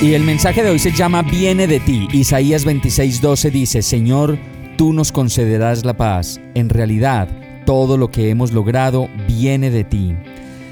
Y el mensaje de hoy se llama Viene de ti. Isaías 26:12 dice, Señor, tú nos concederás la paz. En realidad, todo lo que hemos logrado viene de ti.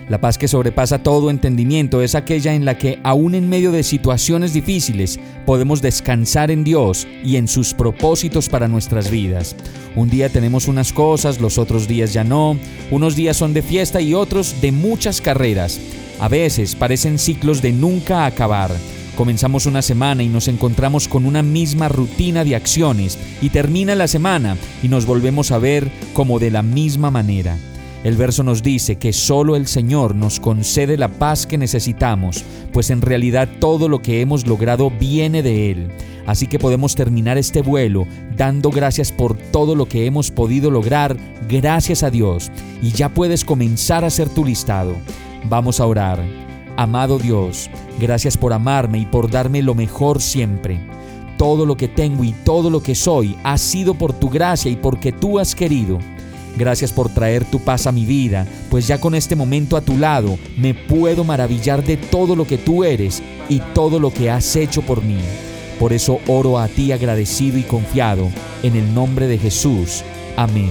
La paz que sobrepasa todo entendimiento es aquella en la que, aún en medio de situaciones difíciles, podemos descansar en Dios y en sus propósitos para nuestras vidas. Un día tenemos unas cosas, los otros días ya no, unos días son de fiesta y otros de muchas carreras. A veces parecen ciclos de nunca acabar. Comenzamos una semana y nos encontramos con una misma rutina de acciones y termina la semana y nos volvemos a ver como de la misma manera. El verso nos dice que solo el Señor nos concede la paz que necesitamos, pues en realidad todo lo que hemos logrado viene de Él. Así que podemos terminar este vuelo dando gracias por todo lo que hemos podido lograr, gracias a Dios, y ya puedes comenzar a hacer tu listado. Vamos a orar. Amado Dios, gracias por amarme y por darme lo mejor siempre. Todo lo que tengo y todo lo que soy ha sido por tu gracia y porque tú has querido. Gracias por traer tu paz a mi vida, pues ya con este momento a tu lado me puedo maravillar de todo lo que tú eres y todo lo que has hecho por mí. Por eso oro a ti agradecido y confiado, en el nombre de Jesús. Amén.